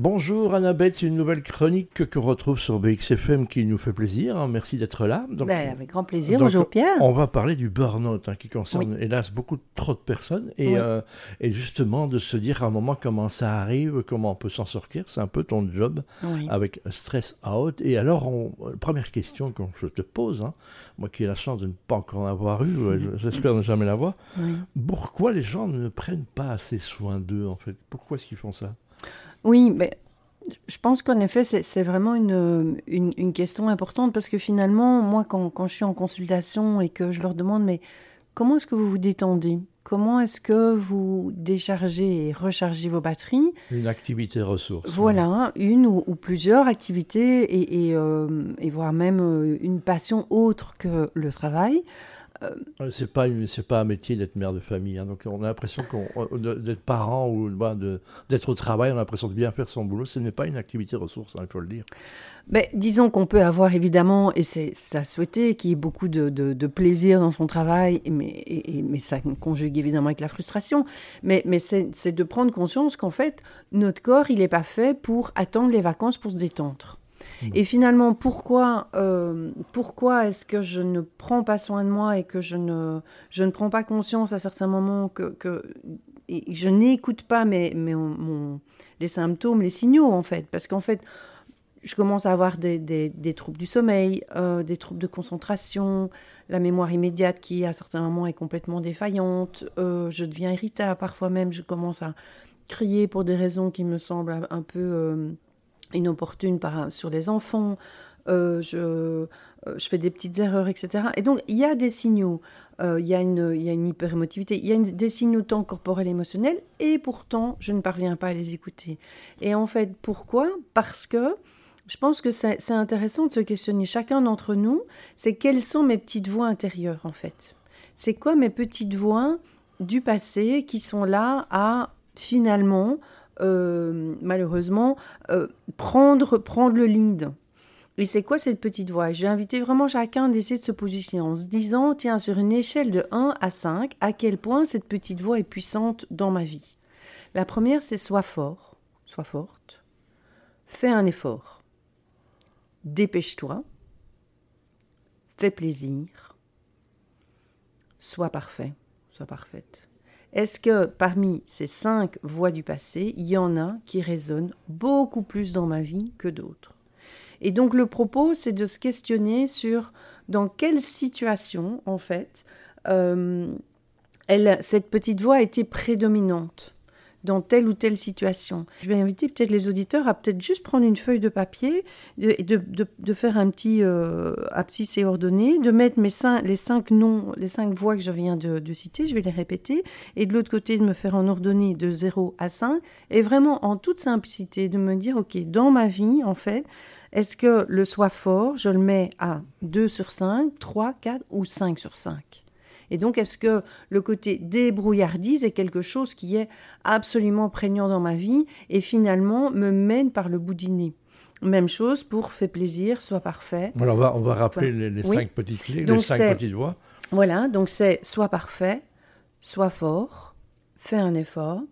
Bonjour Annabelle, c'est une nouvelle chronique qu'on retrouve sur BXFM qui nous fait plaisir. Hein. Merci d'être là. Donc, ben, avec grand plaisir. Bonjour Pierre. On va parler du burn-out hein, qui concerne hélas beaucoup trop de personnes et, euh, et, justement de se dire à un moment comment ça arrive, comment on peut s'en sortir. C'est un peu ton job avec Stress Out. Et alors, on, première question que je te pose, hein, moi qui ai la chance de ne pas encore en avoir eu, j'espère ne jamais l'avoir, pourquoi les gens ne prennent pas assez soin d'eux en fait? Pourquoi est-ce qu'ils font ça? Oui, mais je pense qu'en effet, c'est vraiment une, une, question importante parce que finalement, moi, quand, quand, je suis en consultation et que je leur demande, mais comment est-ce que vous vous détendez? Comment est-ce que vous déchargez et rechargez vos batteries? Une activité ressource. Voilà, une ou, plusieurs activités et, et, euh, et, voire même euh, une passion autre que le travail. Euh, c'est pas c'est pas un métier d'être mère de famille. Hein. Donc on a l'impression d'être parent ou bah, d'être au travail, on a l'impression de bien faire son boulot. Ce n'est pas une activité ressource, hein, il faut le dire. Mais disons qu'on peut avoir évidemment, et c'est à souhaiter, qu'il y ait beaucoup de, de, plaisir dans son travail, mais, mais ça conjugue évidemment avec la frustration. Mais, mais c'est de prendre conscience qu'en fait, notre corps, il n'est pas fait pour attendre les vacances pour se détendre. Et finalement, pourquoi, euh, pourquoi est-ce que je ne prends pas soin de moi et que je ne, je ne prends pas conscience à certains moments que, je n'écoute pas mes, mes les symptômes, les signaux en fait? Parce qu'en fait, je commence à avoir des, des, des troubles du sommeil, euh, des troubles de concentration, la mémoire immédiate qui à certains moments est complètement défaillante, euh, je deviens irritable, parfois même je commence à crier pour des raisons qui me semblent un peu inopportune par, sur les enfants, euh, je, euh, je, fais des petites erreurs, etc. Et donc, il y a des signaux, euh, il, y a une, il y a une hyperémotivité, il y a des signaux tant corporels émotionnels, et pourtant, je ne parviens pas à les écouter. Et en fait, pourquoi? Parce que je pense que c'est intéressant de se questionner, chacun d'entre nous, c'est quelles sont mes petites voix intérieures, en fait? C'est quoi mes petites voix du passé qui sont là à, finalement, euh, malheureusement, euh, prendre, prendre le lead. Et c'est quoi cette petite voix? Je vais inviter vraiment chacun d'essayer de se positionner en se disant, tiens, sur une échelle de 1 à 5, à quel point cette petite voix est puissante dans ma vie? La première, c'est sois fort, sois forte, fais un effort, dépêche-toi, fais plaisir, sois parfait, sois parfaite. Est-ce que parmi ces cinq voix du passé, il y en a qui résonnent beaucoup plus dans ma vie que d'autres? Et donc le propos, c'est de se questionner sur dans quelle situation, en fait, euh, cette petite voix a été prédominante dans telle ou telle situation. Je vais inviter peut-être les auditeurs à peut-être juste prendre une feuille de papier, de, de, de, faire un petit euh, abscisse et ordonné, de mettre mes cinq, les cinq noms, les cinq voix que je viens de, citer, je vais les répéter, et de l'autre côté de me faire en ordonnée de 0 à 5, et vraiment en toute simplicité de me dire, ok, dans ma vie, en fait, est-ce que le soi fort, je le mets à 2 sur 5, 3, 4 ou 5 sur 5 et donc, est-ce que le côté débrouillardise est quelque chose qui est absolument prégnant dans ma vie et finalement me mène par le bout du nez? Même chose pour fait plaisir, soit parfait. Voilà, on va, on va rappeler les, cinq petites clés, les cinq petites voix. Voilà, donc c'est soit parfait, soit fort, fais un effort,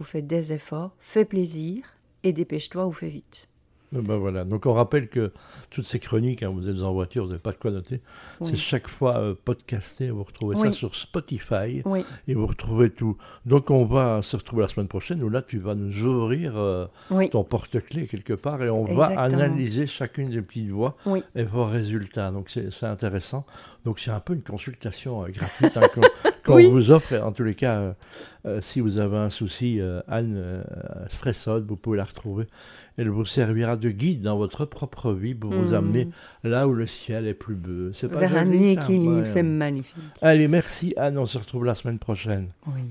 ou fais des efforts, fais plaisir, et dépêche-toi ou fais vite. Ben voilà. Donc on rappelle que toutes ces chroniques, hein, vous êtes en voiture, vous n'avez pas de quoi noter, c'est chaque fois euh, podcasté, vous retrouvez ça sur Spotify et vous retrouvez tout. Donc on va se retrouver la semaine prochaine où là tu vas nous ouvrir euh, ton porte-clés quelque part et on va analyser chacune des petites voix et vos résultats. Donc c'est intéressant. Donc c'est un peu une consultation euh, gratuite hein, qu'on vous offre. En tous les cas, si vous avez un souci, Anne Stressode, vous pouvez la retrouver. Elle vous servira de guide dans votre propre vie pour vous hmm. amener là où le ciel est plus beau. C'est pas Vers un équilibre, c'est magnifique. Allez, merci Anne, on se retrouve la semaine prochaine. Oui.